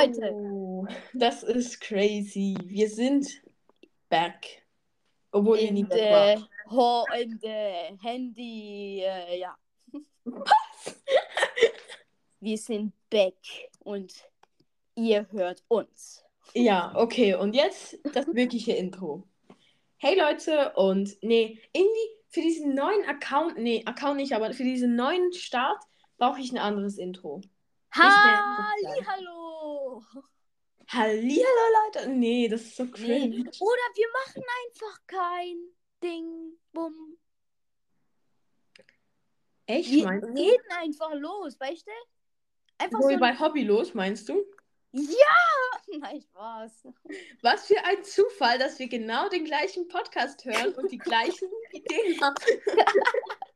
Leute. Oh, das ist crazy. Wir sind back. Obwohl In nie back der waren. Ho in der Handy, äh, ja. Wir sind back und ihr hört uns. Ja, okay. Und jetzt das wirkliche Intro. Hey Leute und nee, irgendwie für diesen neuen Account, nee, Account nicht, aber für diesen neuen Start brauche ich ein anderes Intro. Halli, hallo. Hallihallo Leute. Nee, das ist so Nee. cringe. Oder wir machen einfach kein Ding, bumm. Echt, Wir meinst du? reden einfach los, weißt du? Einfach So so. bei Hobby los, meinst du? Ja! Nein, Spaß. Was für ein Zufall, dass wir genau den gleichen Podcast hören und die gleichen Ideen haben.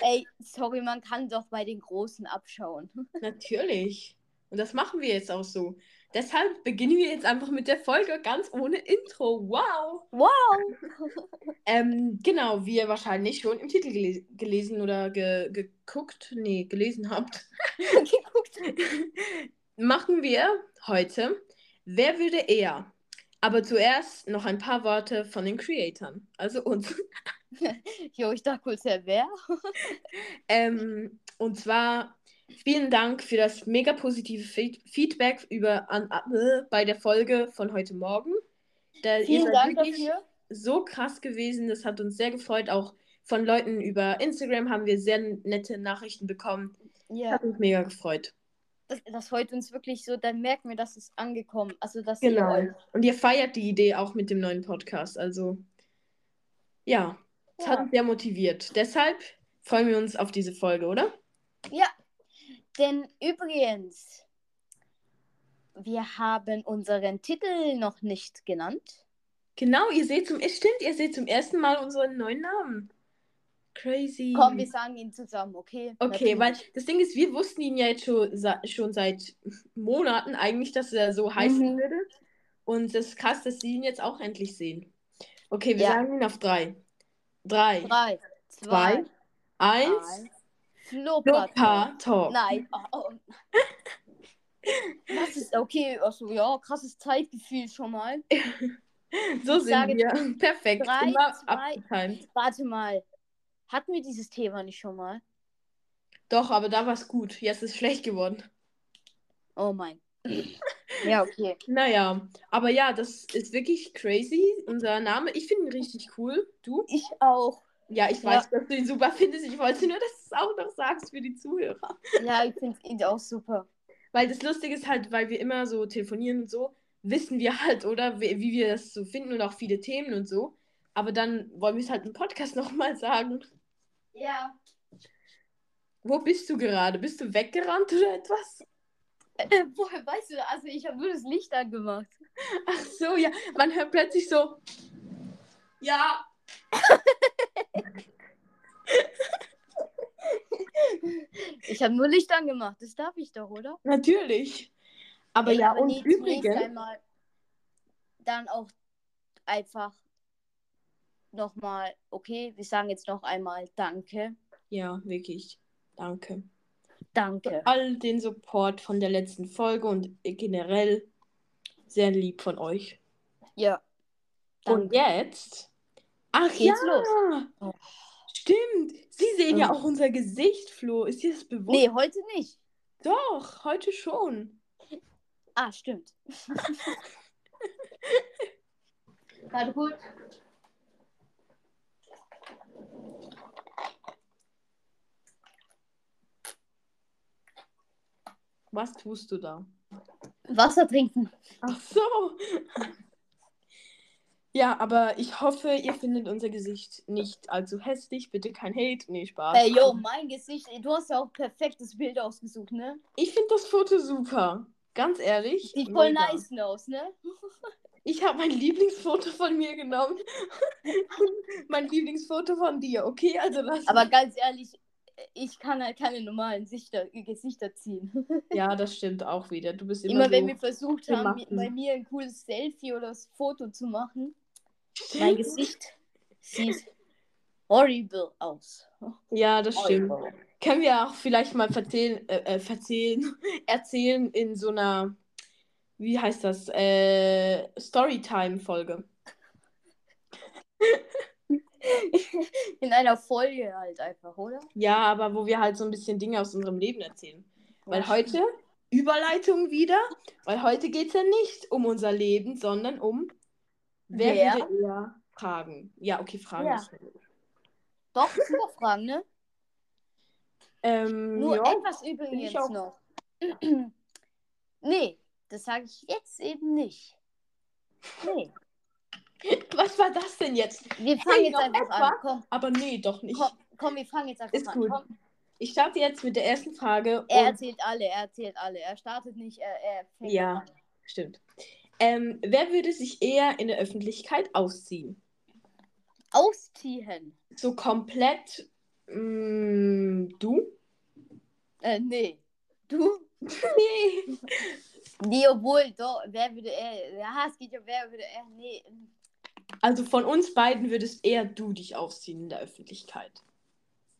Ey, sorry, man kann doch bei den Großen abschauen. Natürlich. Und das machen wir jetzt auch so. Deshalb beginnen wir jetzt einfach mit der Folge ganz ohne Intro. Wow! Wow! Ähm, genau, wie ihr wahrscheinlich schon im Titel gele gelesen oder ge geguckt, nee, gelesen habt, machen wir heute Wer würde eher? Aber zuerst noch ein paar Worte von den Creatoren, also uns. Jo, ich dachte kurz, wer wer? Ähm, und zwar vielen Dank für das mega positive Feed Feedback über, an, äh, bei der Folge von heute Morgen. Da, ihr Vielen seid Dank wirklich dafür. so krass gewesen. Das hat uns sehr gefreut. Auch von Leuten über Instagram haben wir sehr nette Nachrichten bekommen. Ja, Hat uns mega gefreut. das, das freut uns wirklich so, dann merken wir, dass es angekommen Also, dass Genau. ihr. Und ihr feiert die Idee auch mit dem neuen Podcast. Also, ja, hat Ja. uns sehr motiviert. Deshalb freuen wir uns auf diese Folge, oder? Ja, denn übrigens, wir haben unseren Titel noch nicht genannt. Genau, ihr seht zum, stimmt, ihr seht zum ersten Mal unseren neuen Namen. Crazy. Komm, wir sagen ihn zusammen, okay? Okay, weil Natürlich. das Ding ist, wir wussten ihn ja jetzt schon, schon seit Monaten eigentlich, dass er so heißen Mhm. würde. Und es ist krass, dass sie ihn jetzt auch endlich sehen. Okay, wir Ja. sagen ihn auf drei. Drei, Drei, zwei, zwei, eins. eins. Flopper. Lopa Talk. Nein. Oh, oh. Das ist okay. Also ja, krasses Zeitgefühl schon mal. So Ich sind wir. Perfekt. drei, Immer zwei- abgetimt. Warte mal. Hatten wir dieses Thema nicht schon mal? Doch, aber da war es gut. Jetzt ist es schlecht geworden. Oh mein. Ja, okay. Naja, aber ja, das ist wirklich crazy. Unser Name. Ich finde ihn richtig cool. Du? Ich auch. Ja, ich Ja. weiß, dass du ihn super findest. Ich wollte nur, dass du es auch noch sagst für die Zuhörer. Ja, ich finde ihn auch super. Weil das Lustige ist halt, weil wir immer so telefonieren und so, wissen wir halt, oder, wie, wie wir das so finden und auch viele Themen und so. Aber dann wollen wir es halt im Podcast nochmal sagen. Ja. Wo bist du gerade? Bist du weggerannt oder etwas? Äh, woher weißt du, also ich habe nur das Licht angemacht. Ach so, ja. Man hört plötzlich so. Ja. Ich habe nur Licht angemacht. Das darf ich doch, oder? Natürlich. Aber Ey, ja, und nee, übrigens. einmal dann auch einfach nochmal, okay, wir sagen jetzt noch einmal Danke. Ja, wirklich. Danke. Danke. Für all den Support von der letzten Folge und generell sehr lieb von euch. Ja. Und Danke. jetzt. Ach Geht's ja. los. Oh. Stimmt. Sie sehen ja Mhm. auch unser Gesicht, Flo. Ist dir das bewusst? Nee, heute nicht. Doch, heute schon. Ah, stimmt. Warte gut. Was tust du da? Wasser trinken. Ach so. Ja, aber ich hoffe, ihr findet unser Gesicht nicht allzu hässlich. Bitte kein Hate. Nee, Spaß. Ey, yo, mein Gesicht. Du hast ja auch perfektes Bild ausgesucht, ne? Ich finde das Foto super. Ganz ehrlich. Sieht voll mega. nice aus, ne? Ich habe mein Lieblingsfoto von mir genommen. Mein Lieblingsfoto von dir. Okay, also lass. Aber ganz ehrlich, ich kann halt keine normalen Sichter, Gesichter ziehen. Ja, das stimmt auch wieder. Du bist immer, Immer wenn wir versucht haben, gemacht. bei mir ein cooles Selfie oder das Foto zu machen, mein Gesicht sieht horrible aus. Ja, das stimmt. Horrible. können wir auch vielleicht mal verzählen, äh, äh, verzählen, erzählen in so einer, wie heißt das, äh, Storytime-Folge. In einer Folge halt einfach, oder? Ja, aber wo wir halt so ein bisschen Dinge aus unserem Leben erzählen. Weil heute, Überleitung wieder, weil heute geht es ja nicht um unser Leben, sondern um, wer, Wer? würde eher fragen? Ja, okay, Fragen. Ja. Doch, doch Fragen, ne? Ähm, Nur ja. etwas übrigens auch. noch. nee, das sage ich jetzt eben nicht. Nee, Was war das denn jetzt? wir fangen Hey, jetzt einfach etwas? an. Komm, Aber nee, doch nicht. komm, komm, wir fangen jetzt einfach Ist an. gut. Komm. Ich starte jetzt mit der ersten Frage. Er erzählt alle, er erzählt alle. Er startet nicht, er, er fängt Ja. an. Stimmt. Ähm, wer würde sich eher in der Öffentlichkeit ausziehen? Ausziehen. So komplett mm, du? Äh, nee. Du? Nee. Nee, obwohl, doch, wer würde er, ja, es geht ja, wer würde er, nee. Also von uns beiden würdest eher du dich ausziehen in der Öffentlichkeit.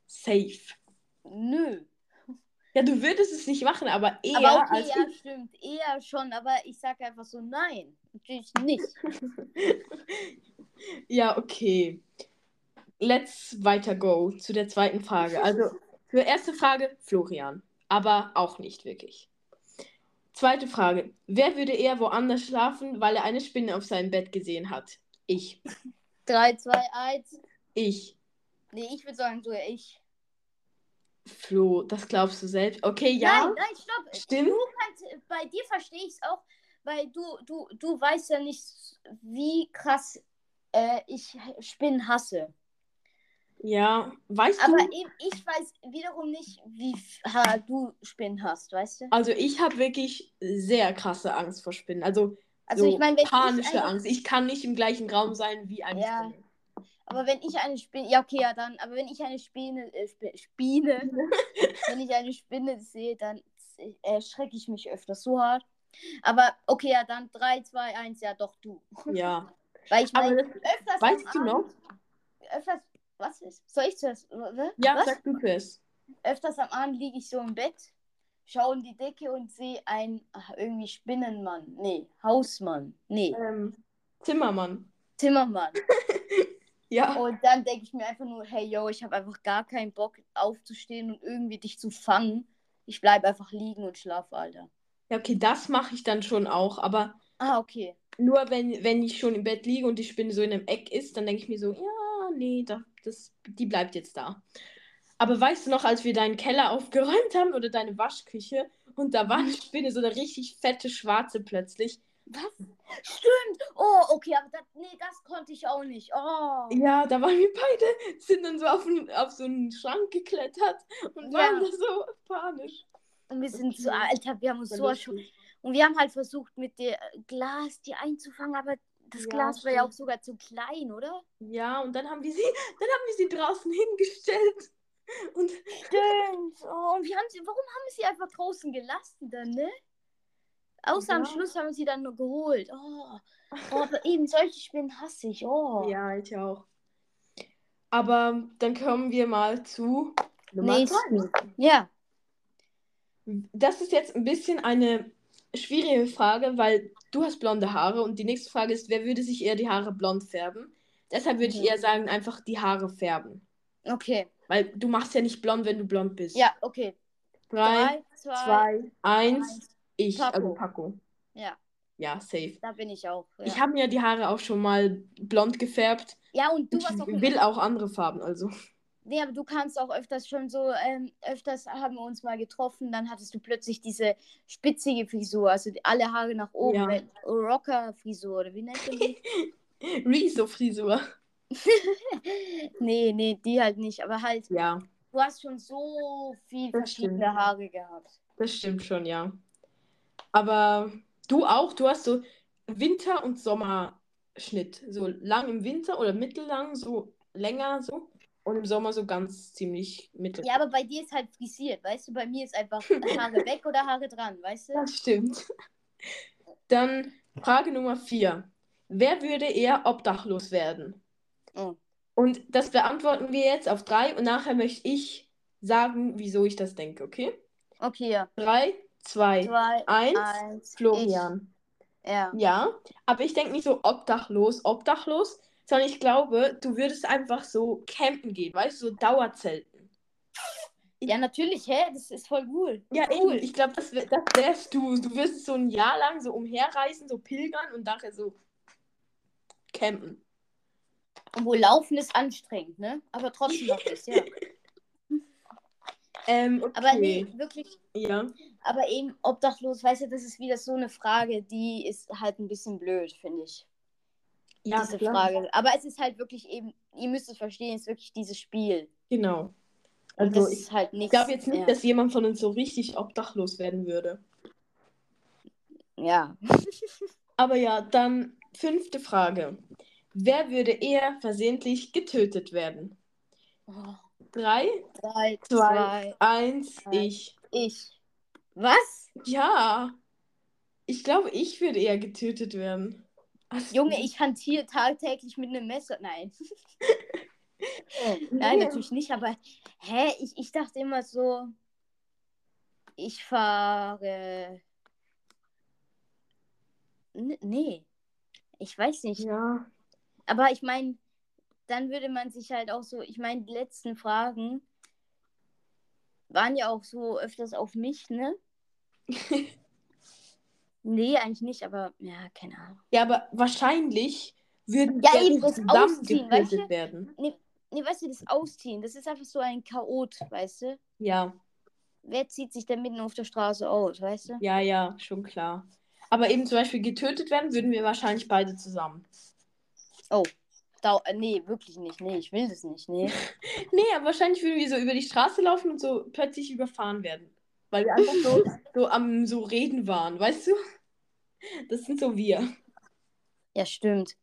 Safe. Nö. Ja, du würdest es nicht machen, aber eher aber okay, als ja, stimmt. Eher schon, aber ich sage einfach so, nein. Natürlich nicht. Ja, okay. Let's weiter go zu der zweiten Frage. Also, für erste Frage Florian, aber auch nicht wirklich. Zweite Frage. Wer würde eher woanders schlafen, weil er eine Spinne auf seinem Bett gesehen hat? Ich. 3, 2, 1. Ich. Nee, ich würde sagen, so ich. Flo, das glaubst du selbst? Okay, ja. Nein, nein, stopp. Stimmt. Du kannst, bei dir verstehe ich es auch, weil du, du, du weißt ja nicht, wie krass äh, ich Spinnen hasse. Ja, weißt Aber du? eben, ich weiß wiederum nicht, wie ha, du Spinnen hast, weißt du? Also, ich habe wirklich sehr krasse Angst vor Spinnen. Also, Also so ich meine, wenn panische ich eine, Angst. Ich kann nicht im gleichen Raum sein wie eine Ja. Spinne. aber wenn ich eine Spinne, ja okay, ja dann, aber wenn ich eine Spinne, äh, Sp Spine, wenn ich eine Spinne sehe, dann erschrecke ich mich öfters so hart. Aber okay, ja dann 3, 2, 1, ja doch du. Ja. Weil ich meine, öfters weißt du noch? Öfters, was ist? Soll ich zuerst? w- Ja, was? sag du zuerst. Öfters am Abend liege ich so im Bett, schaue in die Decke und sehe einen ach, irgendwie Spinnenmann. Nee, Hausmann. Nee, Ähm, Zimmermann. Zimmermann. Ja. Und dann denke ich mir einfach nur, hey yo, ich habe einfach gar keinen Bock aufzustehen und irgendwie dich zu fangen. Ich bleibe einfach liegen und schlafe, Alter. Ja, okay, das mache ich dann schon auch, aber Ah, okay. nur wenn, wenn ich schon im Bett liege und die Spinne so in einem Eck ist, dann denke ich mir so, ja, nee, da, das, die bleibt jetzt da. Aber weißt du noch, als wir deinen Keller aufgeräumt haben oder deine Waschküche und da war eine Spinne, so eine richtig fette schwarze plötzlich. Was? Stimmt. Oh, okay, aber das, nee, das konnte ich auch nicht. Oh. Ja, da waren wir beide, sind dann so auf, einen- auf so einen Schrank geklettert und Ja. waren da so panisch. Und wir sind Okay. so, Alter, wir haben uns so erschrocken. Und wir haben halt versucht, mit dem Glas die einzufangen, aber das Ja, Glas war ja auch sogar zu klein, oder? Ja, und dann haben wir sie, dann haben wir sie draußen hingestellt. Und Stimmt. Oh, und wir haben sie, warum haben sie einfach draußen gelassen dann, ne? Außer am Ja. Schluss haben sie dann nur geholt. Oh, oh aber eben solche Spinnen hasse ich. Oh. Ja, ich auch. Aber dann kommen wir mal zu Nummer drei. Ja. Das ist jetzt ein bisschen eine schwierige Frage, weil du hast blonde Haare und die nächste Frage ist, wer würde sich eher die Haare blond färben? Deshalb würde ich Mhm. eher sagen, einfach die Haare färben. Okay. Weil du machst ja nicht blond, wenn du blond bist. Ja, okay. Drei, Drei, zwei, zwei, eins, eins. ich, Paco. also Paco. Ja, Ja, safe. da bin ich auch. Ja, Ich habe mir die Haare auch schon mal blond gefärbt. ja und du Ich warst auch. will auch andere Farben, also. Nee, aber du kannst auch öfters schon so, ähm, öfters haben wir uns mal getroffen, dann hattest du plötzlich diese spitzige Frisur, also alle Haare nach oben, Ja. wenn- Rocker-Frisur, oder wie nennt man die? Rezo-Frisur. nee, nee, die halt nicht, aber halt, Ja, du hast schon so viel Das verschiedene stimmt. Haare gehabt. das stimmt schon, ja. Aber du auch, du hast so Winter- und Sommerschnitt. So lang im Winter oder mittellang, so länger so. Und im Sommer so ganz ziemlich mittel. Ja, aber bei dir ist halt frisiert, weißt du, bei mir ist einfach Haare weg oder Haare dran, weißt du? Das stimmt. Dann Frage Nummer vier. Wer würde eher obdachlos werden? Oh. Und das beantworten wir jetzt auf drei und nachher möchte ich sagen, wieso ich das denke, okay? Okay, ja. 3, 2, Zwei, 1. eins. Florian. Ich. Ja. Ja, aber ich denke nicht so obdachlos, obdachlos, sondern ich glaube, du würdest einfach so campen gehen, weißt du, so Dauerzelten. Ja, natürlich, hä? Das ist voll cool. Ja, cool. eben. Ich glaube, das, wär- das wärst du. Du wirst so ein Jahr lang so umherreisen, so pilgern und nachher so campen. Obwohl Laufen ist anstrengend, ne? Aber trotzdem noch ist, ja. Ähm, okay. Aber nee, wirklich. Ja. Aber eben obdachlos, weißt du, das ist wieder so eine Frage, die ist halt ein bisschen blöd, finde ich. Ja, diese klar. Frage. Aber es ist halt wirklich eben, ihr müsst es verstehen, es ist wirklich dieses Spiel. Genau. Und Also das ich ist halt nichts. glaube jetzt nicht, ja. dass jemand von uns so richtig obdachlos werden würde. Ja. Aber ja, dann fünfte Frage. Wer würde eher versehentlich getötet werden? Oh, Drei, drei, zwei, zwei, eins, eins. ich. ich. Was? Ja. Ich glaube, ich würde eher getötet werden. Also, Junge, ich hantiere tagtäglich mit einem Messer. Nein. Nein, Nee. natürlich nicht, aber hä, ich, ich dachte immer so, ich fahre. N nee, ich weiß nicht. Ja. Aber ich meine, dann würde man sich halt auch so, ich meine, die letzten Fragen waren ja auch so öfters auf mich, ne? nee, eigentlich nicht, aber ja, keine Ahnung. Ja, aber wahrscheinlich würden Ja, eben, das Ausziehen, weißt du? werden. Nee, weißt du, das Ausziehen, das ist einfach so ein Chaot, weißt du? Ja, Wer zieht sich denn mitten auf der Straße aus, weißt du? ja, ja, schon klar. Aber eben zum Beispiel getötet werden, würden wir wahrscheinlich beide zusammen. Oh, dau äh, nee, wirklich nicht. Nee, ich will das nicht. Nee. Nee, aber wahrscheinlich würden wir so über die Straße laufen und so plötzlich überfahren werden. Weil wir einfach so, so am so reden waren, weißt du? Das sind so wir. Ja, stimmt.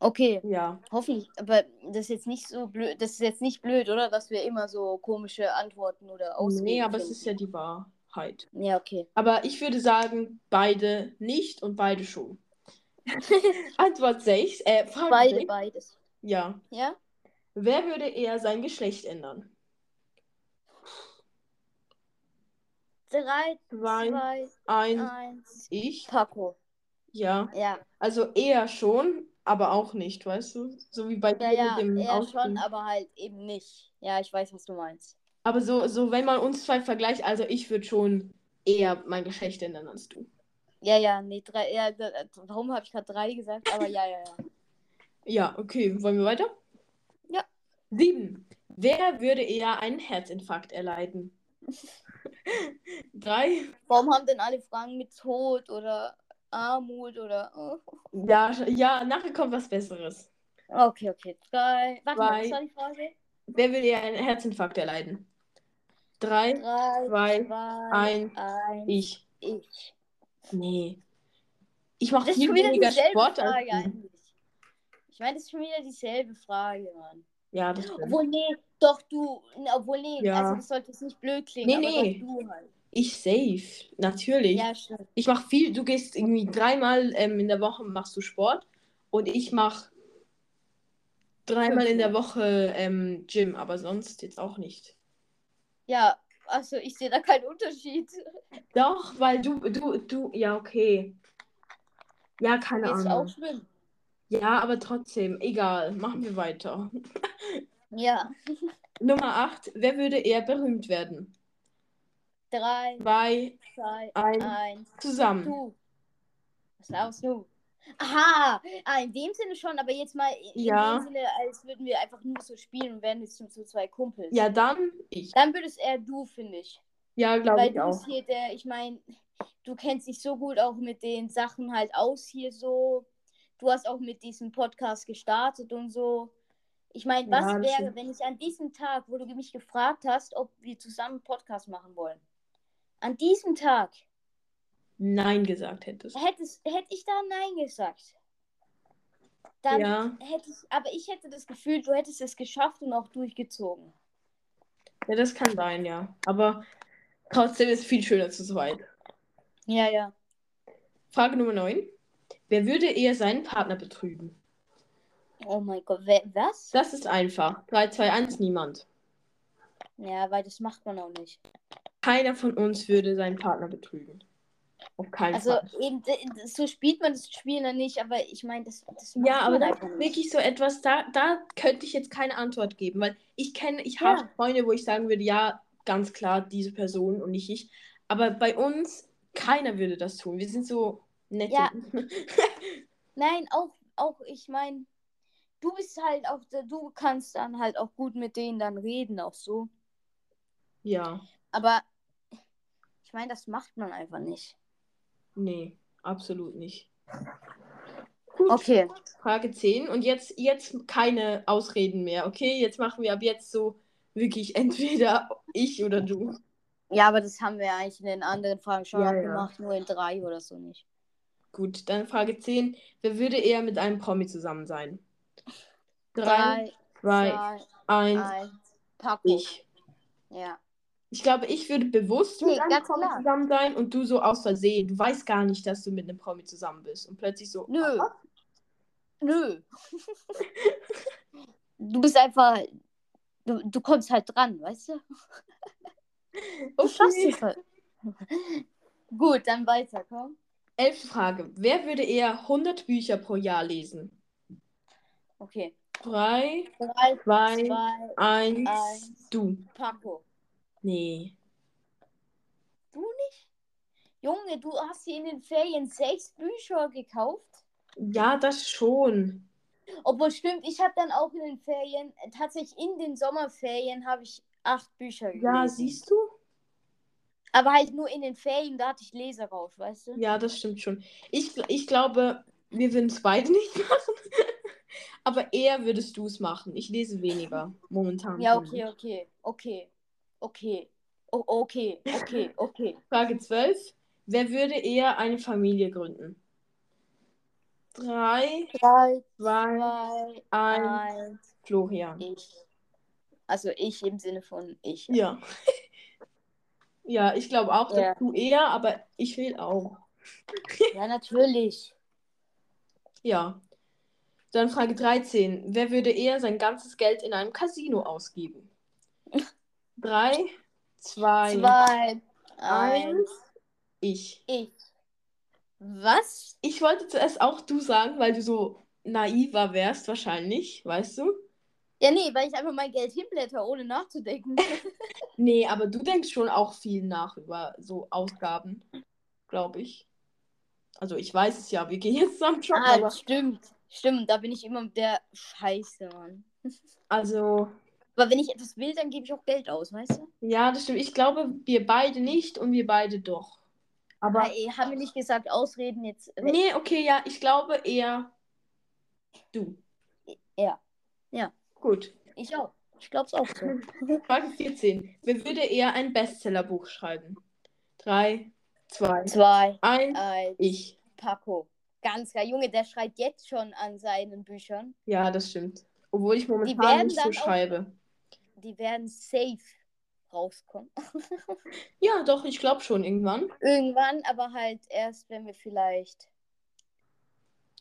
Okay, Ja. hoffentlich, aber das ist jetzt nicht so blöd, das ist jetzt nicht blöd, oder? Dass wir immer so komische Antworten oder Ausreden Nee, aber es finden. ist ja die Wahrheit. Ja, okay. Aber ich würde sagen, beide nicht und beide schon. Antwort 6. Äh, Frage Beide, sechs. beides. Ja. Ja? Wer würde eher sein Geschlecht ändern? Drei, Zwei, zwei, eins, eins. ich. Paco. Ja. Ja, Also eher schon, aber auch nicht, weißt du? So wie bei ja, dir ja, mit dem eher schon, aber halt eben nicht. Ja, ich weiß, was du meinst. Aber so, so, wenn man uns zwei vergleicht, also ich würde schon eher mein Geschlecht ändern als du. Ja, ja, nee, drei, ja, warum habe ich gerade drei gesagt? Aber ja, ja, ja. Ja, okay. Wollen wir weiter? Ja. Sieben. Wer würde eher einen Herzinfarkt erleiden? Drei. Warum haben denn alle Fragen mit Tod oder Armut oder. Oh. Ja, ja, nachher kommt was Besseres. Okay, okay. Drei. Warte mal, Zwei. was war die Frage? Wer würde eher einen Herzinfarkt erleiden? Drei. Drei, Zwei, zwei, eins, eins. Ich. Ich. Nee. Ich mache viel schon wieder weniger dieselbe Sport als Frage du. Ich meine, das ist schon wieder dieselbe Frage, Mann. Ja, das stimmt. Obwohl, nee, doch du. Obwohl, nee, Ja. also das sollte jetzt nicht blöd klingen, Nee, aber nee. doch du halt. Ich safe. Natürlich. Ja, stimmt. Ich mache viel. Du gehst irgendwie dreimal ähm, in der Woche machst du Sport und ich mache dreimal in der Woche ähm, Gym, aber sonst jetzt auch nicht. Ja, also ich sehe da keinen Unterschied. Doch, weil du, du, du, ja, okay. Ja, keine Jetzt Ahnung. auch schwimmen. Ja, aber trotzdem, egal. Machen wir weiter. Ja. Nummer 8. Wer würde eher berühmt werden? Drei, Zwei, zwei, ein, eins. zusammen. Du. Was laufst du? Aha, ah, in dem Sinne schon, aber jetzt mal in Ja. dem Sinne, als würden wir einfach nur so spielen und wären jetzt zu zwei Kumpels. Ja, dann ich. Dann würdest eher du, finde ich. Ja, glaube Weil ich du auch. hier der, ich meine, du kennst dich so gut auch mit den Sachen halt aus hier so. Du hast auch mit diesem Podcast gestartet und so. Ich meine, Ja, was das wäre, wenn ich an diesem Tag, wo du mich gefragt hast, ob wir zusammen einen Podcast machen wollen, an diesem Tag Nein gesagt hättest. hättest, hätte ich da Nein gesagt. Dann Ja. hätte ich, aber ich hätte das Gefühl, du hättest es geschafft und auch durchgezogen. Ja, das kann sein, ja. Aber trotzdem ist es viel schöner zu zweit. Ja, ja. Frage Nummer 9. Wer würde eher seinen Partner betrügen? Oh mein Gott, wer, was? Das ist einfach. 3, 2, 1, niemand. Ja, weil das macht man auch nicht. Keiner von uns würde seinen Partner betrügen. Auf keinen Also Fall. eben, so spielt man das Spiel dann nicht, aber ich meine, das, das Ja, aber das einfach ist wirklich so etwas, da, da könnte ich jetzt keine Antwort geben, weil ich kenne, ich Ja. habe Freunde, wo ich sagen würde, ja, ganz klar, diese Person und nicht ich. Aber bei uns, keiner würde das tun. Wir sind so nett. Ja. Nein, auch, auch ich meine, du bist halt auch, du kannst dann halt auch gut mit denen dann reden, auch so. ja, Aber ich meine, das macht man einfach nicht. Nee, absolut nicht. Gut, Okay. Frage 10. Und jetzt, jetzt keine Ausreden mehr, okay? Jetzt machen wir ab jetzt so wirklich entweder ich oder du. Ja, aber das haben wir eigentlich in den anderen Fragen schon Ja, mal ja. gemacht, nur in drei oder so nicht. Gut, dann Frage 10. Wer würde eher mit einem Promi zusammen sein? 3, Drei, 2, zwei, 1, eins, Paco. ich. Ja. Ich glaube, ich würde bewusst Nee, mit einem Promi klar. zusammen sein und du so aus Versehen. Du weißt gar nicht, dass du mit einem Promi zusammen bist. Und plötzlich so. Nö. ah, Nö. du bist einfach. Du, du kommst halt dran, weißt du? Du schaffst Okay. es halt. Gut, dann weiter, komm. Elfte Frage. Wer würde eher 100 Bücher pro Jahr lesen? Okay. 3, Drei, 2, zwei, 1, eins. du. Paco. Nee. Du nicht? Junge, du hast hier in den Ferien sechs Bücher gekauft. Ja, das schon. Obwohl, stimmt, ich habe dann auch in den Ferien, äh, tatsächlich in den Sommerferien, habe ich acht Bücher gelesen. Ja, siehst du? Aber halt nur in den Ferien, da hatte ich Leserrausch, weißt du? Ja, das stimmt schon. Ich, ich glaube, wir würden es beide nicht machen. Aber eher würdest du es machen. Ich lese weniger momentan. Ja, okay, okay, okay, okay, o okay, okay, okay. Frage 12. Wer würde eher eine Familie gründen? 3, Drei, 2, zwei, 1, eins, Florian. ich. Also ich im Sinne von ich. Ja. ja, ich glaube auch, dass Ja. du eher, aber ich will auch. Ja, natürlich. Ja. Dann Frage 13. Wer würde eher sein ganzes Geld in einem Casino ausgeben? 3, 2, Zwei, eins. eins, ich. ich. Was? Ich wollte zuerst auch du sagen, weil du so naiver wärst, wahrscheinlich, weißt du? Ja, nee, weil ich einfach mein Geld hinblätter, ohne nachzudenken. Nee, aber du denkst schon auch viel nach über so Ausgaben, glaube ich. Also ich weiß es ja, wir gehen jetzt zusammen shoppen, ah, aber stimmt. Stimmt, da bin ich immer der Scheiße, Mann. also Aber wenn ich etwas will, dann gebe ich auch Geld aus, weißt du? ja, das stimmt. Ich glaube, wir beide nicht und wir beide doch. Aber Aber ey, haben wir nicht gesagt, Ausreden jetzt. weg. nee, okay, ja, ich glaube eher du. Ja. Ja. Gut. Ich auch. Ich glaube es auch so. Frage 14. Wer würde eher ein Bestsellerbuch schreiben? 3, 2, Zwei, 1, eins, ich. Paco. Ganz klar. Junge, der schreibt jetzt schon an seinen Büchern. Ja, das stimmt. Obwohl ich momentan nicht so schreibe. Die werden safe rauskommen. Ja, doch, ich glaube schon irgendwann. Irgendwann, aber halt erst, wenn wir vielleicht.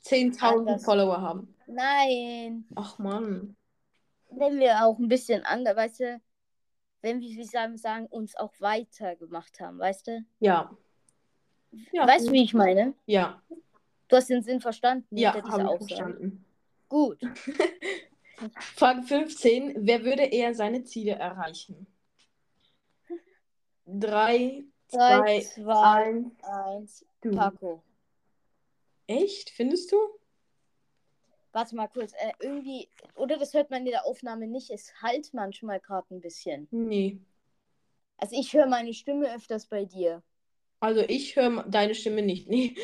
10.000 Anders. Follower haben. Nein. Ach Mann. Wenn wir auch ein bisschen anders, weißt du, wenn wir, wie man sagen, uns auch weitergemacht haben, weißt du? Ja. Ja, weißt du, wie ich meine? Ja, Du hast den Sinn verstanden ja, habe verstanden. Gut. Frage 15. Wer würde eher seine Ziele erreichen? 3, Drei, 2, zwei, 1, eins. du. Paco. Echt? Findest du? Warte mal kurz. Äh, irgendwie, oder das hört man in der Aufnahme nicht. Es halt manchmal gerade ein bisschen. Nee. Also ich höre meine Stimme öfters bei dir. Also ich höre deine Stimme nicht. Nee.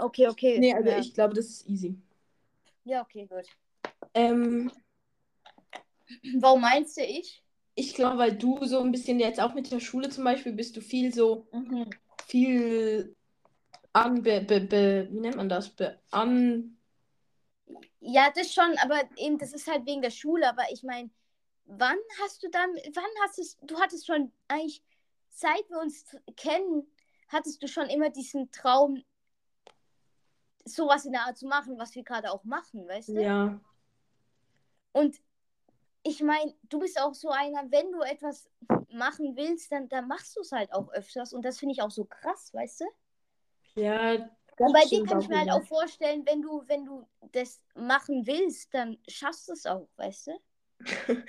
Okay, okay. nee, also ja. ich glaube, das ist easy. Ja, okay, gut. Ähm, Warum meinst du ich? ich glaube, weil du so ein bisschen jetzt auch mit der Schule zum Beispiel bist du viel so, Mhm. viel an, be, be, be, wie nennt man das? Be, an, Ja, das schon, aber eben, das ist halt wegen der Schule. Aber ich meine, wann hast du dann, wann hast es, du hattest schon eigentlich, seit wir uns kennen, hattest du schon immer diesen Traum, sowas in der Art zu machen, was wir gerade auch machen, weißt du? ja. Und ich meine, du bist auch so einer, wenn du etwas machen willst, dann, dann machst du es halt auch öfters. Und das finde ich auch so krass, weißt du? Ja, Und bei dir kann ich mir halt auch vorstellen, wenn du, wenn du das machen willst, dann schaffst du es auch, weißt du?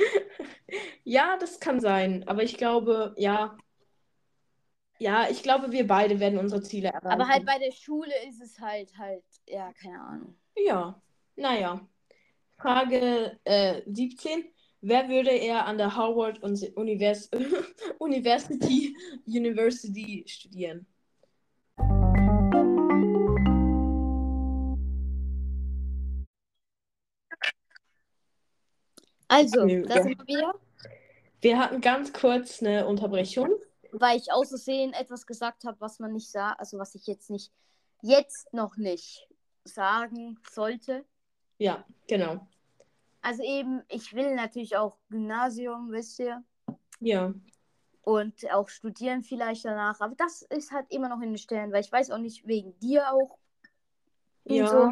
Ja, das kann sein. Aber ich glaube, ja. Ja, ich glaube, wir beide werden unsere Ziele erreichen. Aber halt bei der Schule ist es halt, halt, ja, keine Ahnung. Ja, naja. Frage äh, 17. Wer würde eher an der Harvard Uni- Univers University, University studieren? Also, Okay, da sind wir wieder, Wir hatten ganz kurz eine Unterbrechung. weil ich aus Versehen etwas gesagt habe, was man nicht sah, also was ich jetzt nicht, jetzt noch nicht sagen sollte. Ja, genau. Also eben, ich will natürlich auch Gymnasium, wisst ihr, Ja, und auch studieren vielleicht danach, aber das ist halt immer noch in den Sternen, weil ich weiß auch nicht wegen dir auch ja, so,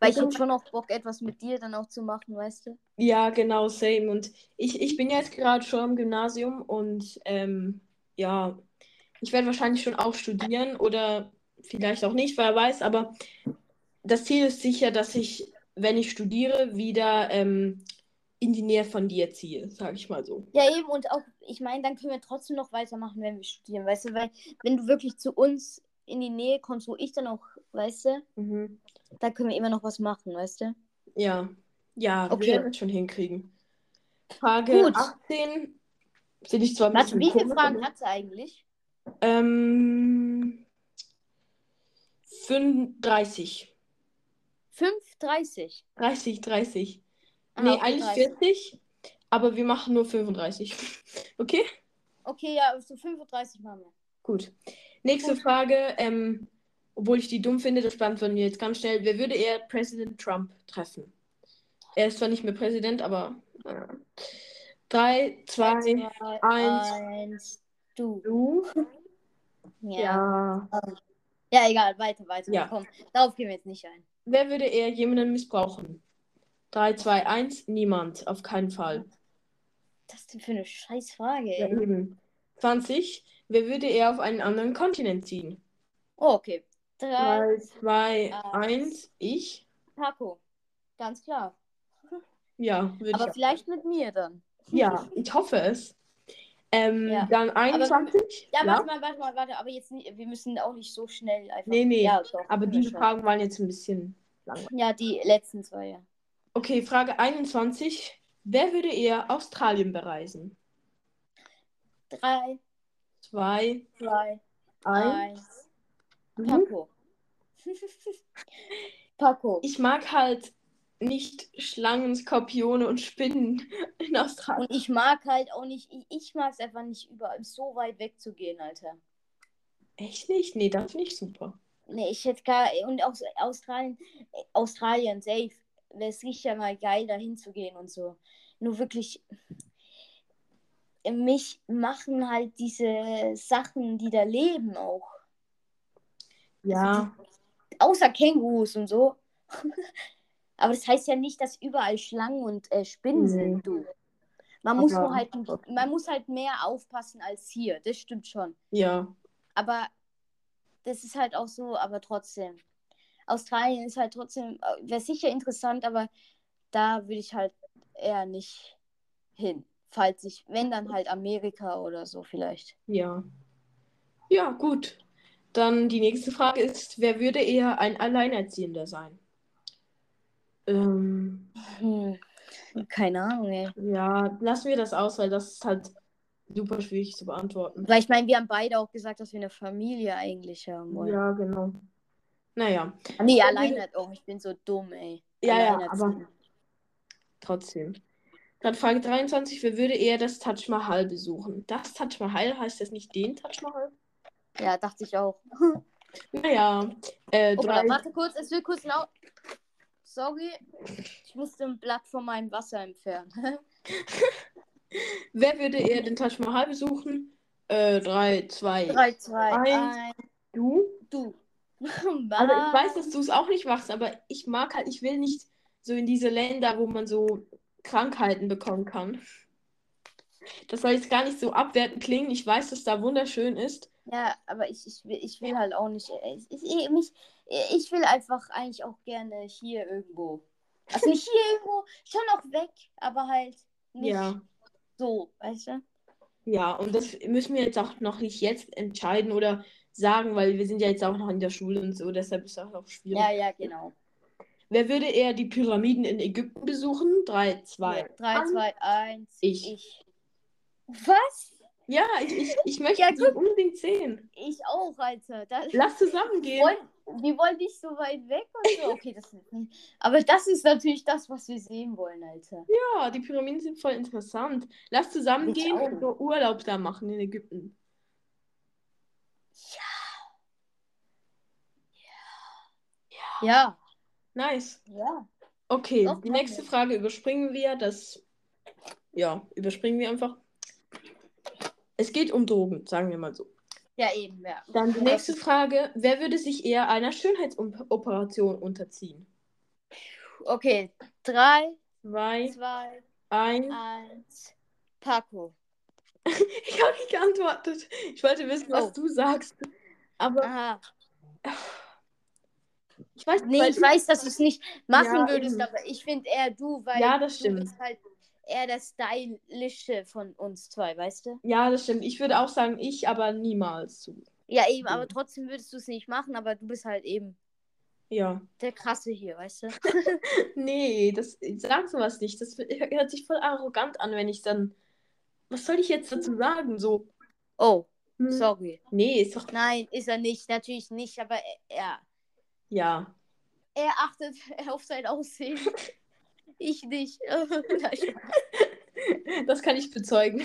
weil ich Ja. hätte schon noch Bock, etwas mit dir dann auch zu machen, weißt du? ja, genau, same. Und ich, ich bin jetzt gerade schon im Gymnasium und ähm, ja, ich werde wahrscheinlich schon auch studieren oder vielleicht auch nicht, wer weiß, aber das Ziel ist sicher, dass ich, wenn ich studiere, wieder ähm, in die Nähe von dir ziehe, sage ich mal so. Ja, eben, und auch, ich meine, dann können wir trotzdem noch weitermachen, wenn wir studieren, weißt du, weil wenn du wirklich zu uns in die Nähe kommst, wo ich dann auch, weißt du, Mhm. da können wir immer noch was machen, weißt du? Ja, ja, wir Okay. werden es schon hinkriegen. Frage Gut. 18 finde ich zwar ein Warte, bisschen wie viele Fragen hat sie eigentlich? Ähm, 35. 5,30. 30, 30. Ah, nee, okay, eigentlich 30. 40, aber wir machen nur 35. Okay? Okay, ja, so 35 machen wir. Gut. Nächste Gut. Frage, ähm, obwohl ich die dumm finde, das beantworten wir jetzt ganz schnell. Wer würde eher Präsident Trump treffen? Er ist zwar nicht mehr Präsident, aber. Äh, 3, 2, Zwei, eins. eins, du. du. Ja. Ja. ja. egal, weiter, weiter. Ja. Komm, darauf gehen wir jetzt nicht ein. Wer würde eher jemanden missbrauchen? 3, 2, 1, niemand. Auf keinen Fall. Was ist denn für eine scheiß Frage, Ja, ey? eben. 20. Wer würde eher auf einen anderen Kontinent ziehen? Oh, okay. Drei, 3, 2, eins. 1, ich. Paco. Ganz klar. Ja, würde ich Aber auch. vielleicht mit mir dann. Ja, ich hoffe es. Ähm, Ja. Dann 21. Ja, Ja, warte mal, warte mal, warte, aber jetzt nicht, wir müssen auch nicht so schnell einfach. Nee, nee, Ja, doch, aber diese. Fragen waren jetzt ein bisschen langweilig. Ja, die letzten zwei, ja. Okay, Frage 21. Wer würde eher Australien bereisen? Drei, 2, zwei, 1. eins. Paco. Paco. Ich mag halt nicht Schlangen, Skorpione und Spinnen in Australien. Und ich mag halt auch nicht, ich, ich mag es einfach nicht überall so weit wegzugehen, Alter. Echt nicht? Nee, das finde ich super. Nee, ich hätte gar, und auch Australien, Australien, safe, wäre es richtig mal geil, da hinzugehen und so. Nur wirklich, mich machen halt diese Sachen, die da leben auch. Ja, Außer Kängurus und so. Aber das heißt ja nicht, dass überall Schlangen und äh, Spinnen Nee. sind, du. Man muss nur halt, man muss halt mehr aufpassen als hier. Das stimmt schon. ja, Aber das ist halt auch so, aber trotzdem. Australien ist halt trotzdem, wäre sicher interessant, aber da würde ich halt eher nicht hin. Falls ich, wenn dann halt Amerika oder so vielleicht. ja. Ja, gut. Dann die nächste Frage ist, wer würde eher ein Alleinerziehender sein? Ähm, Hm. Keine Ahnung, ey. ja, lassen wir das aus, weil das ist halt super schwierig zu beantworten. Weil ich meine, wir haben beide auch gesagt, dass wir eine Familie eigentlich haben wollen. Ja, genau. Naja, Nee, alleine. Oh, ich bin so dumm, ey. Ja, ja, Alleinerziehend. trotzdem. Dann Frage 23, wer würde eher das Taj Mahal besuchen? Das Taj Mahal heißt das nicht den Taj Mahal? Ja, dachte ich auch. Naja, äh, Oh, drei, warte kurz, es wird kurz laut. Sorry, ich musste ein Blatt von meinem Wasser entfernen. wer würde eher den Taj Mahal besuchen? Äh, 3, 2, 3, 2, Eins. 1, du? du. Also ich weiß, dass du es auch nicht machst, aber ich mag halt, ich will nicht so in diese Länder, wo man so Krankheiten bekommen kann. Das soll jetzt gar nicht so abwertend klingen. Ich weiß, dass da wunderschön ist. Ja, aber ich, ich, will, ich will halt auch nicht. Ich, ich, mich, ich will einfach eigentlich auch gerne hier irgendwo. Also nicht hier irgendwo, schon auch weg, aber halt nicht Ja. so, weißt du? Ja, und das müssen wir jetzt auch noch nicht jetzt entscheiden oder sagen, weil wir sind ja jetzt auch noch in der Schule und so, deshalb ist das auch schwierig. Ja, ja, genau. Wer würde eher die Pyramiden in Ägypten besuchen? 3, 2. 3, 2, 1. Ich. ich. Was? Ja, ich, ich, ich möchte Ja, die unbedingt sehen. Ich auch, Alter. Das, Lass zusammen gehen. wollen, die wollen nicht so weit weg und so. Okay, das ist nicht. Aber das ist natürlich das, was wir sehen wollen, Alter. Ja, die Pyramiden sind voll interessant. Lass zusammen Ich gehen auch. und Urlaub da machen in Ägypten. Ja. Nice. Ja. Okay, Doch, die nächste wir. Frage überspringen wir. Das, ja, überspringen wir einfach. Es geht um Drogen, sagen wir mal so. Ja, eben, ja. Dann die nächste Frage. Wer würde sich eher einer Schönheitsoperation unterziehen? Okay. 3, Zwei, 2, eins. 1. Paco. Ich habe nicht geantwortet. Ich wollte wissen, was Oh. du sagst. Aber Aha. ich weiß Nee, ich weiß, dass du es nicht machen Ja, würdest, eben. aber ich finde eher du, weil Ja, das du stimmt. bist halt eher der Stylische von uns zwei, weißt du? Ja, das stimmt. Ich würde auch sagen, ich, aber niemals zu. Ja, eben, aber trotzdem würdest du es nicht machen, aber du bist halt eben Ja. der Krasse hier, weißt du? Nee, das sag sowas nicht. Das hört sich voll arrogant an, wenn ich dann. Was soll ich jetzt dazu sagen? So. Oh, hm, sorry. Nee, ist doch. Nein, ist er nicht, natürlich nicht, aber er, er, Ja. er achtet auf sein Aussehen. Ich nicht. Das kann ich bezeugen.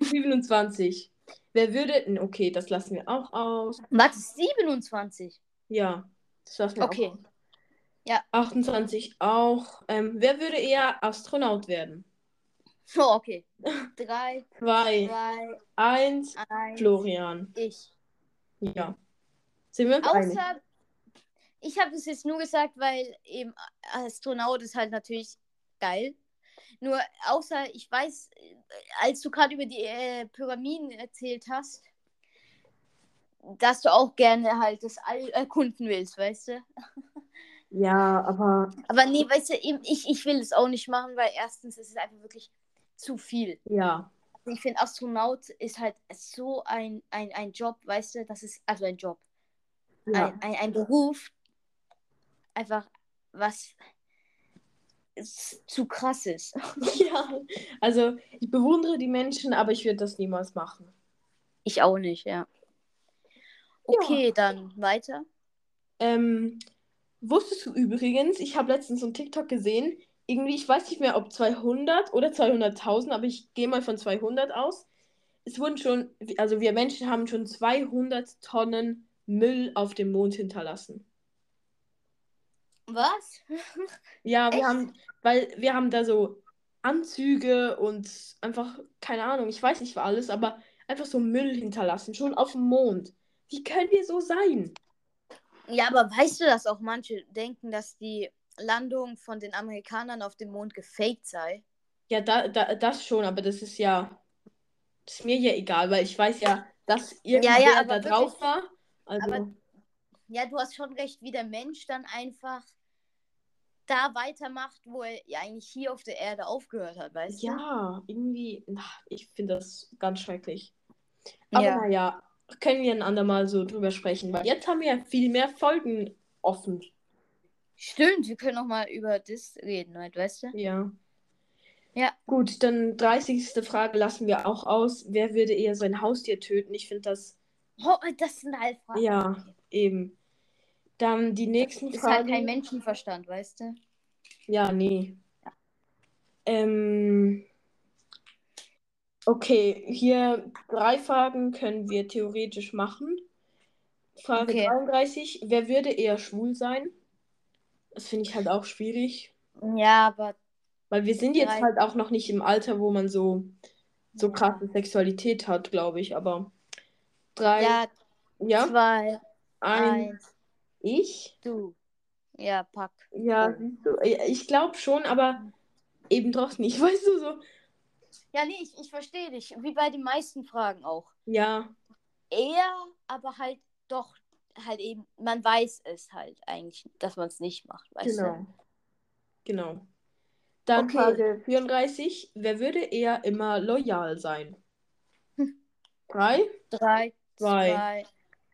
27. Wer würde. Okay, das lassen wir auch aus. Warte, 27. Ja, das lassen wir Okay. auch aus. Ja. 28 auch. Ähm, wer würde eher Astronaut werden? Oh, okay. 3, 2, 2, 1. 1. Florian. Ich. Ja. Sind wir uns einig? Ich habe das jetzt nur gesagt, weil eben Astronaut ist halt natürlich geil. Nur außer, ich weiß, äh, als du gerade über die äh, Pyramiden erzählt hast, dass du auch gerne halt das All erkunden willst, weißt du? Ja, aber Aber nee, weißt du, eben, ich, ich will es auch nicht machen, weil erstens ist es einfach wirklich zu viel. ja. Also Ich finde, Astronaut ist halt so ein, ein, ein Job, weißt du, das ist, also ein Job, ja. ein, ein, ein Beruf, einfach was zu krass ist. Ja, also ich bewundere die Menschen, aber ich würde das niemals machen. Ich auch nicht, ja. Okay, dann weiter. Ähm, wusstest du übrigens, ich habe letztens so einen TikTok gesehen, irgendwie, ich weiß nicht mehr, ob 200 oder 200.000, aber ich gehe mal von 200 aus. Es wurden schon, also wir Menschen haben schon 200 Tonnen Müll auf dem Mond hinterlassen. Was? Ja, wir Echt? haben, weil wir haben da so Anzüge und einfach, keine Ahnung, ich weiß nicht für alles, aber einfach so Müll hinterlassen, schon auf dem Mond. Wie können wir so sein? Ja, aber weißt du, dass auch manche denken, dass die Landung von den Amerikanern auf dem Mond gefaked sei? Ja, da, da, das schon, aber das ist ja, das ist mir ja egal, weil ich weiß ja, dass irgendwer ja, aber da drauf wirklich- war. Also, aber- Ja, du hast schon recht, wie der Mensch dann einfach da weitermacht, wo er ja eigentlich hier auf der Erde aufgehört hat, weißt du? ja, irgendwie, na, ich finde das ganz schrecklich. Aber Ja. naja, können wir ein andermal so drüber sprechen, weil jetzt haben wir ja viel mehr Folgen offen. Stimmt, wir können noch mal über das reden, halt, weißt du? Ja. Ja. Gut, dann 30. Frage lassen wir auch aus. Wer würde eher sein Haustier töten? Ich finde das, Oh, das sind halt Fragen. ja, eben. Dann die nächsten Ist halt Fragen. kein Menschenverstand, weißt du? Ja, nee. Ähm, okay, hier drei Fragen können wir theoretisch machen. Frage Okay. 33, wer würde eher schwul sein? Das finde ich halt auch schwierig, Ja, aber weil wir sind jetzt halt auch noch nicht im Alter, wo man so, so Ja. krasse Sexualität hat, glaube ich. Aber drei, ja, ja, zwei, ein, eins, ich. du. Ja, Pack. Ja, siehst du, ja, ich glaube schon, aber eben doch nicht, weißt du so. Ja, nee, ich, ich verstehe dich. Wie bei den meisten Fragen auch. Ja, Eher, aber halt doch, halt eben, man weiß es halt eigentlich, dass man es nicht macht, weißt genau. Genau. Dann Okay. Frage 34. Wer würde eher immer loyal sein? Drei, du? Drei, Zwei. zwei,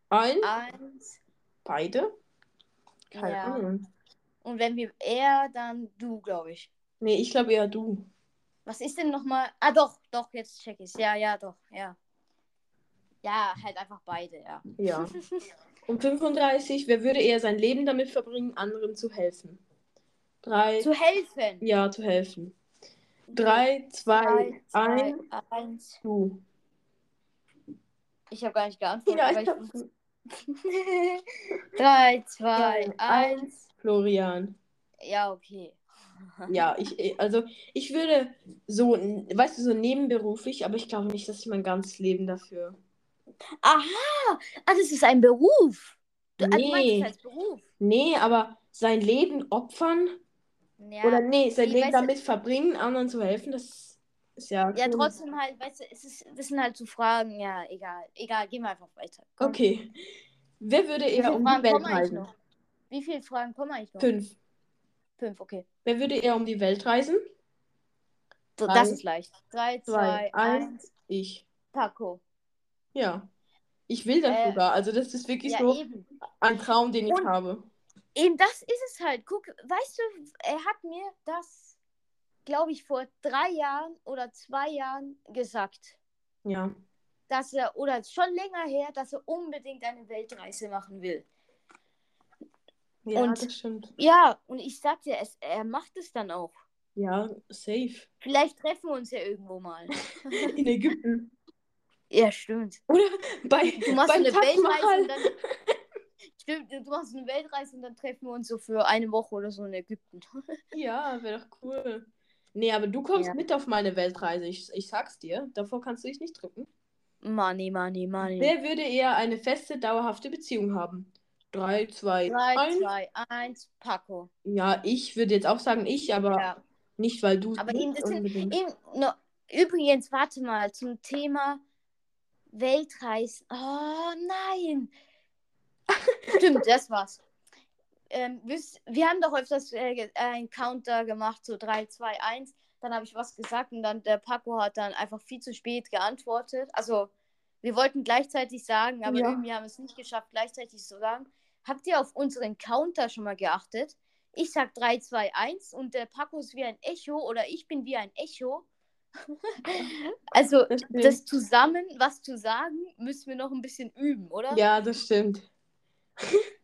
eins, eins. Beide? Keine Ja. Ahnung. Und wenn wir er, dann du, glaube ich. Nee, ich glaube eher du. Was ist denn nochmal? Ah, doch, doch, jetzt check ich's. Ja, ja, doch, ja. Ja, halt einfach beide, ja. Ja. Und 35. Wer würde eher sein Leben damit verbringen, anderen zu helfen? Drei. Zu helfen. ja, zu helfen. Drei, zwei, Drei, zwei, eins, eins. du. Ich habe gar nicht geantwortet. Ja, ich ich hab... Drei, zwei, Drei, eins. Florian. Ja, okay. Ja, ich, also ich würde so, weißt du, so nebenberuflich, aber ich glaube nicht, dass ich mein ganzes Leben dafür. Aha! Ah, das ist ein Beruf. Du, meinst Nee. es als Beruf. Nee, aber sein Leben opfern Ja, oder nee, sein Leben damit verbringen, anderen zu helfen, das ist ja. ja, trotzdem halt, weißt du, es ist, das sind halt so Fragen, ja, egal. Egal, gehen wir einfach weiter. Komm. Okay. Wer würde eher um die Welt reisen? noch? Wie viele Fragen kommen eigentlich noch? Fünf. Fünf, okay. Wer würde eher um die Welt reisen? So, das ist leicht. Drei, zwei, zwei, eins. eins. Ich. Paco. Ja. Ich will das Äh, sogar. Also das ist wirklich Ja, so eben. ein Traum, den ich Und- habe. Eben, das ist es halt. Guck, weißt du, er hat mir das, glaube ich, vor drei Jahren oder zwei Jahren gesagt, Ja. dass er, oder schon länger her, dass er unbedingt eine Weltreise machen will. Ja, Und- das stimmt. Ja, und ich sag dir, es, er macht es dann auch. Ja, safe. Vielleicht treffen wir uns ja irgendwo mal. In Ägypten. ja, stimmt. Oder bei, Du machst eine Weltreise und dann. Stimmt, du machst eine Weltreise und dann treffen wir uns so für eine Woche oder so in Ägypten. Ja, wäre doch cool. Nee, aber du kommst Ja. mit auf meine Weltreise. Ich, ich sag's dir. Davor kannst du dich nicht drücken. Money, money, money. Wer würde eher eine feste, dauerhafte Beziehung haben? Drei, zwei, 3, eins. 2, 1, Paco. Ja, ich würde jetzt auch sagen ich, aber Ja. nicht, weil du Aber eben, das unbedingt. eben, no, übrigens, warte mal, zum Thema Weltreisen. Oh nein! Stimmt, das war's. Ähm, wir haben doch öfters äh, einen Counter gemacht, so 3, 2, 1. Dann habe ich was gesagt und dann der Paco hat dann einfach viel zu spät geantwortet. Also, wir wollten gleichzeitig sagen, aber Ja. irgendwie haben wir es nicht geschafft, gleichzeitig zu sagen. Habt ihr auf unseren Counter schon mal geachtet? Ich sag 3, 2, 1 und der Paco ist wie ein Echo oder ich bin wie ein Echo. also, Das das zusammen, was zu sagen, müssen wir noch ein bisschen üben, oder? Ja, das stimmt.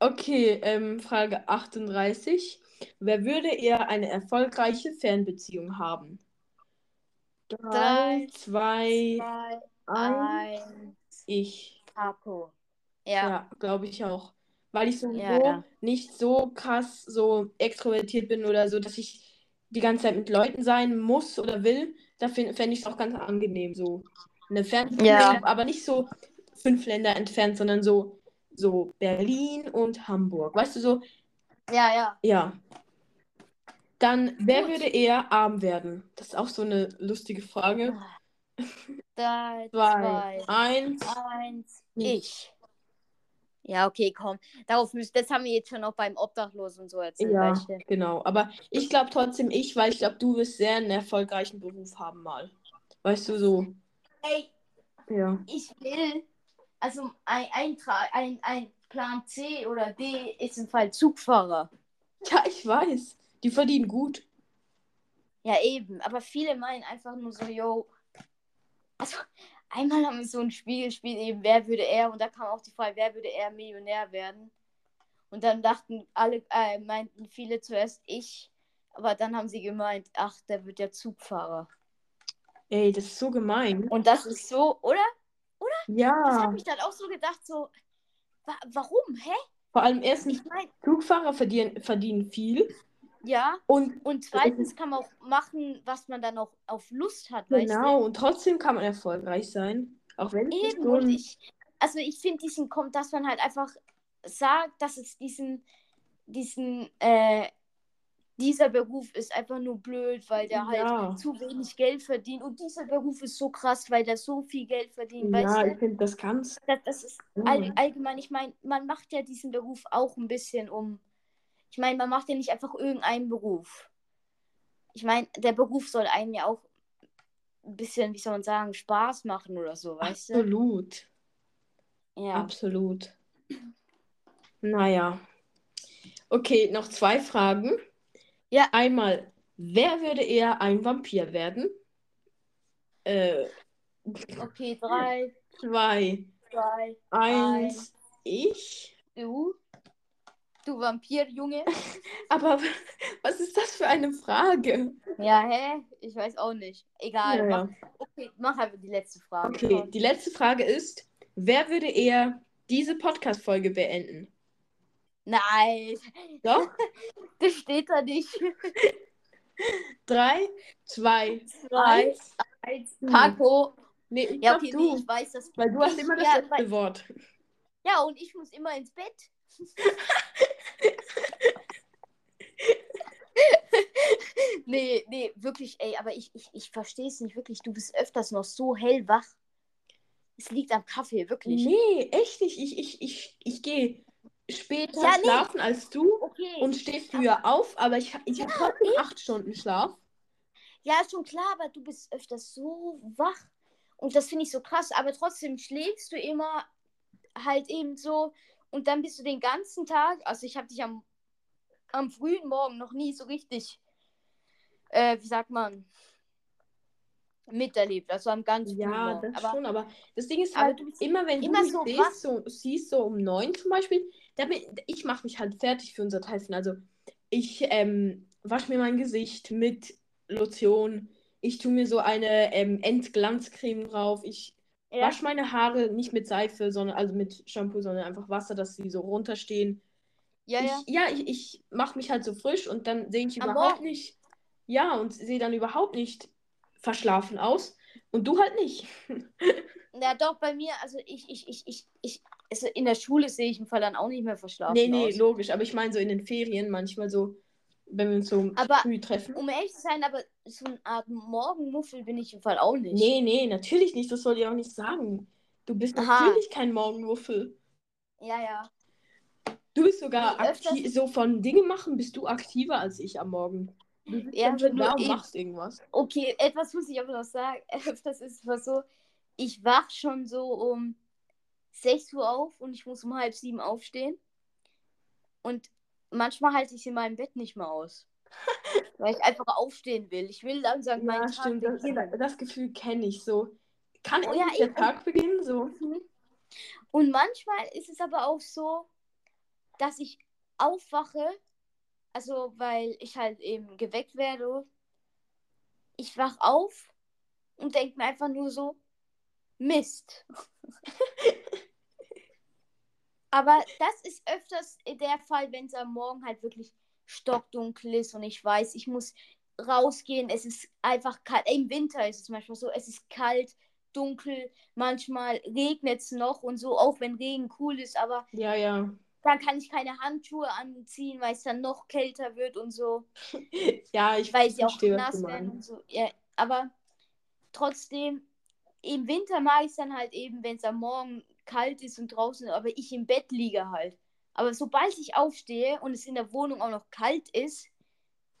okay, ähm, Frage 38. Wer würde eher eine erfolgreiche Fernbeziehung haben? Drei, Drei, zwei, Zwei, eins. Ich. Paco. Ja. Ja, glaube ich auch. Weil ich sowieso Ja, ja. nicht so krass so extrovertiert bin oder so, dass ich die ganze Zeit mit Leuten sein muss oder will. Da fände ich es auch ganz angenehm, so eine Fernbeziehung, aber nicht so fünf Länder entfernt, sondern so, so Berlin und Hamburg. Weißt du, so, Ja, ja. ja. Dann, wer Gut. würde eher arm werden? Das ist auch so eine lustige Frage. Drei, Zwei, zwei, eins. eins, Ich. ich. Ja, okay, komm. Darauf müsst, das haben wir jetzt schon auch beim Obdachlosen und so erzählt. Ja, weißt du? genau. Aber ich glaube trotzdem ich, weil ich glaube, du wirst sehr einen erfolgreichen Beruf haben mal. Weißt du, so. Ey, Ja. ich will, also ein, Eintrag, ein, ein Plan C oder D ist im Fall Zugfahrer. Ja, ich weiß. Die verdienen gut. Ja, eben. Aber viele meinen einfach nur so, yo. Also, einmal haben wir so ein Spiel gespielt, eben, wer würde er, und da kam auch die Frage, wer würde er Millionär werden? Und dann dachten alle, äh, meinten viele zuerst ich, aber dann haben sie gemeint, ach, der wird ja Zugfahrer. Ey, das ist so gemein. Und das ist so, oder? Das Ja. hat mich dann auch so gedacht, so, wa warum? Hä? Vor allem erstens, Ich meine, Flugfahrer verdienen, verdienen viel. ja. Und Und zweitens kann man auch machen, was man dann auch auf Lust hat, genau, und trotzdem kann man erfolgreich sein. Auch wenn es nicht Eben, so ein... ich, also ich finde diesen kommt, dass man halt einfach sagt, dass es diesen, diesen, äh, dieser Beruf ist einfach nur blöd, weil der halt Ja. zu wenig Geld verdient. Und dieser Beruf ist so krass, weil der so viel Geld verdient. Ja, ich du? finde das ganz. Das, das ist all, allgemein, ich meine, man macht ja diesen Beruf auch ein bisschen um. Ich meine, man macht ja nicht einfach irgendeinen Beruf. Ich meine, der Beruf soll einem ja auch ein bisschen, wie soll man sagen, Spaß machen oder so, weißt du? Absolut. Ja. Absolut. Naja. Okay, noch zwei Fragen. Ja. Einmal, wer würde eher ein Vampir werden? Äh, Okay, drei, zwei, zwei, eins, ich. du. Du Vampirjunge. Aber was ist das für eine Frage? Ja, hä? Ich weiß auch nicht. Egal. Ja, Mach, okay, mach einfach die letzte Frage. Okay, Komm. die letzte Frage ist, wer würde eher diese Podcast-Folge beenden? Nein, Doch? das steht da nicht. Drei, zwei, Zwei, eins. eins. Du. Paco. Nee, ich Ja, okay, du. nee, ich weiß das. Weil du hast immer das ja, letzte weil- Wort. Ja, und ich muss immer ins Bett. nee, nee, wirklich, ey, aber ich, ich, ich verstehe es nicht wirklich. Du bist öfters noch so hellwach. Es liegt am Kaffee, wirklich. Nee, echt nicht. Ich, ich, ich, ich gehe später Ja, nee. schlafen als du Okay. und stehe früher auf, aber ich, ich habe trotzdem acht Stunden Schlaf. Ja, ist schon klar, aber du bist öfters so wach. Und das finde ich so krass. Aber trotzdem schläfst du immer halt eben so. Und dann bist du den ganzen Tag. Also, ich habe dich am, am frühen Morgen noch nie so richtig, äh, wie sagt man, miterlebt. Also am ganz frühen Ja, das aber, schon, aber das Ding ist halt, immer wenn immer du mich so siehst, so, siehst, so um neun zum Beispiel, da bin, ich mache mich halt fertig für unser Treffen. Also ich ähm, wasche mir mein Gesicht mit Lotion, ich tue mir so eine ähm, Entglanzcreme drauf, ich ja, wasche meine Haare nicht mit Seife, sondern also mit Shampoo, sondern einfach Wasser, dass sie so runterstehen. ja, ja. Ich, ja, ich, ich mache mich halt so frisch und dann sehe ich überhaupt nicht, ja, und sehe dann überhaupt nicht verschlafen aus. Und du halt nicht. Ja, doch, bei mir, also ich, ich, ich, ich, ich, also in der Schule sehe ich im Fall dann auch nicht mehr verschlafen Nee, nee, aus. logisch. Aber ich meine so in den Ferien manchmal so, wenn wir uns so Aber- früh treffen. Um ehrlich zu sein, aber so eine Art Morgenmuffel bin ich im Fall auch nicht. Nee, nee, natürlich nicht. Das soll ich auch nicht sagen. Du bist Aha. natürlich kein Morgenmuffel. Ja, ja. Du bist sogar aktiv, so von Dinge machen bist du aktiver als ich am Morgen. Ja, du und eben- machst irgendwas. Okay, etwas muss ich aber noch sagen. Öfters ist mal so, ich wach schon so um 6 Uhr auf und ich muss um halb sieben aufstehen. Und manchmal halte ich es in meinem Bett nicht mehr aus. weil ich einfach aufstehen will. Ich will langsam meinen Ja, Tag stimmt. Das, beginnen. das Gefühl kenne ich so. Kann Oh ja, der ich- Tag beginnen? So. Und manchmal ist es aber auch so, dass ich aufwache, also weil ich halt eben geweckt werde. Ich wach auf und denke mir einfach nur so, Mist. aber das ist öfters der Fall, wenn es am Morgen halt wirklich stockdunkel ist und ich weiß, ich muss rausgehen. Es ist einfach kalt. Im Winter ist es manchmal so, es ist kalt, dunkel, manchmal regnet es noch und so, auch wenn Regen cool ist, aber Ja, ja. Dann kann ich keine Handschuhe anziehen, weil es dann noch kälter wird und so, Ja, ich weil sie auch nass werden und so. Ja, aber trotzdem, im Winter mag ich es dann halt eben, wenn es am Morgen kalt ist und draußen, aber ich im Bett liege halt. Aber sobald ich aufstehe und es in der Wohnung auch noch kalt ist,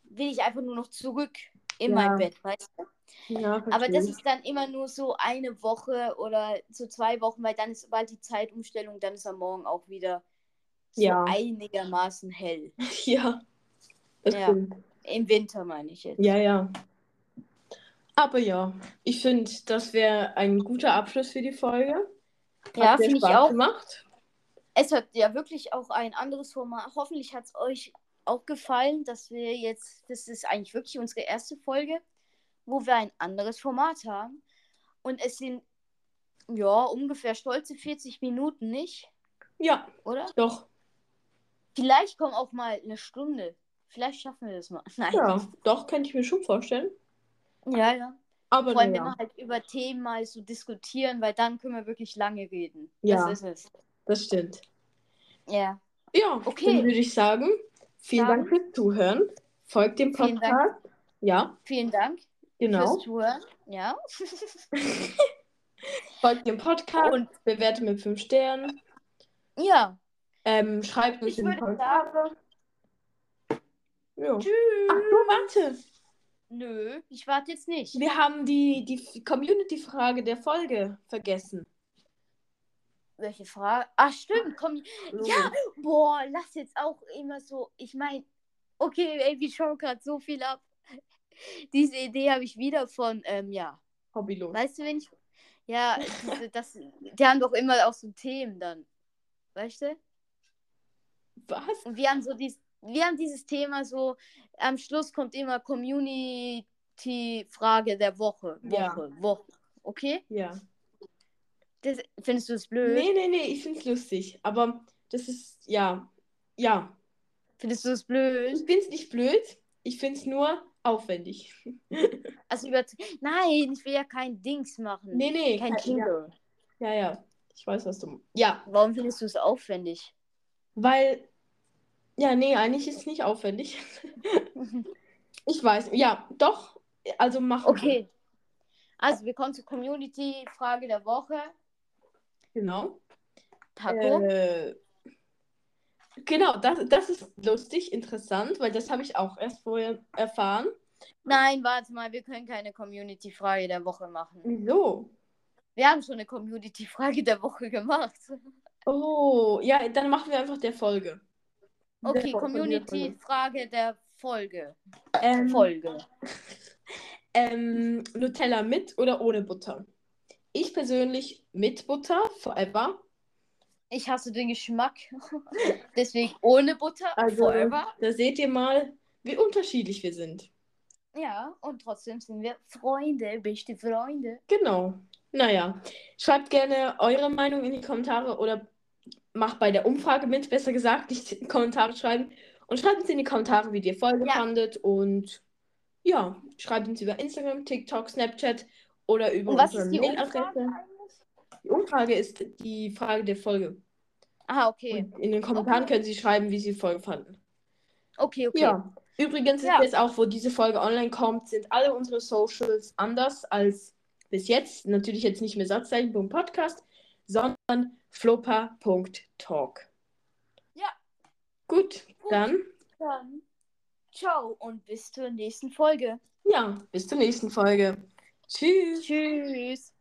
will ich einfach nur noch zurück in Ja. mein Bett, weißt du? Ja, Aber das ist dann immer nur so eine Woche oder so zwei Wochen, weil dann ist bald die Zeitumstellung, dann ist am Morgen auch wieder Ja. einigermaßen hell. Ja, das Ja. stimmt. Im Winter meine ich jetzt. Ja, ja. Aber ja, ich finde, das wäre ein guter Abschluss für die Folge. Hat Ja, finde ich auch. gemacht. Es hat ja wirklich auch ein anderes Format. Hoffentlich hat es euch auch gefallen, dass wir jetzt, das ist eigentlich wirklich unsere erste Folge, wo wir ein anderes Format haben. Und es sind, ja, ungefähr stolze 40 Minuten, nicht? Ja, Oder? doch. Vielleicht kommt auch mal eine Stunde. Vielleicht schaffen wir das mal. Nein. Ja, doch, könnte ich mir schon vorstellen. Ja, ja. Aber Vor allem, wenn naja, wir halt über Themen mal so diskutieren, weil dann können wir wirklich lange reden. Ja. Das ist es. das stimmt. Ja. Ja, Okay. dann würde ich sagen, vielen Dann- Dank fürs Zuhören. Folgt dem Vielen Dank. Podcast. Ja, Vielen Dank genau. fürs Zuhören. Ja. Folgt dem Podcast. Und Bewertet mit 5 Sternen. ja. Ähm, schreibt uns Ich in die würde Kommentare. Ja. Tschüss. Ach so, warte. Nö, ich warte jetzt nicht. Wir haben die, die Community-Frage der Folge vergessen. Welche Frage? Ach, stimmt. Komm. Ja, boah, lass jetzt auch immer so. Ich meine, okay, ey, wir schauen gerade so viel ab. Diese Idee habe ich wieder von, ähm, ja. Hobbylos. Weißt du, wenn ich. Ja, diese, das, die haben doch immer auch so Themen dann. Weißt du? Was? Und wir haben so dies, wir haben dieses Thema so, am Schluss kommt immer Community-Frage der Woche. Woche, Ja. Woche. Okay? Ja. Das, findest du es blöd? Nee, nee, nee, ich find's lustig. Aber das ist, ja. Ja. Findest du es blöd? Ich find's nicht blöd. Ich find's nur aufwendig. Also über Nein, ich will ja kein Dings machen. Nee, nee. kein kein- Jingle. Ja, ja. Ich weiß, was du. Ja, Warum findest du es aufwendig? Weil. Ja, nee, eigentlich ist es nicht aufwendig. Ich weiß. Ja, doch. Also machen wir. Okay. Also, wir kommen zur Community-Frage der Woche. Genau. Taco. Äh, genau, das, das ist lustig, interessant, weil das habe ich auch erst vorher erfahren. Nein, warte mal, wir können keine Community-Frage der Woche machen. Wieso? Wir haben schon eine Community-Frage der Woche gemacht. Oh, ja, dann machen wir einfach der Folge. Okay. Community-Frage der Folge. Ähm, Folge. ähm, Nutella mit oder ohne Butter? Ich persönlich mit Butter, forever. Ich hasse den Geschmack. Deswegen ohne Butter, Also, forever. da seht ihr mal, wie unterschiedlich wir sind. Ja, und trotzdem sind wir Freunde, beste Freunde. Genau. Naja, schreibt gerne eure Meinung in die Kommentare oder macht bei der Umfrage mit, besser gesagt, nicht in die Kommentare schreiben. Und schreibt uns in die Kommentare, wie ihr Folge Ja. fandet. Und ja, schreibt uns über Instagram, TikTok, Snapchat oder über Und was unsere ist die Mailadresse. Die Umfrage ist die Frage der Folge. Ah, okay. Und in den Kommentaren Okay. können Sie schreiben, wie Sie die Folge fanden. Okay, okay. Ja. Übrigens ist Ja. jetzt auch, wo diese Folge online kommt, sind alle unsere Socials anders als bis jetzt. Natürlich jetzt nicht mehr Satzzeichen.podcast, sondern flopper.talk. Ja. Gut, Gut. dann, Dann ciao und bis zur nächsten Folge. ja, bis zur nächsten Folge. Tschüss. Tschüss.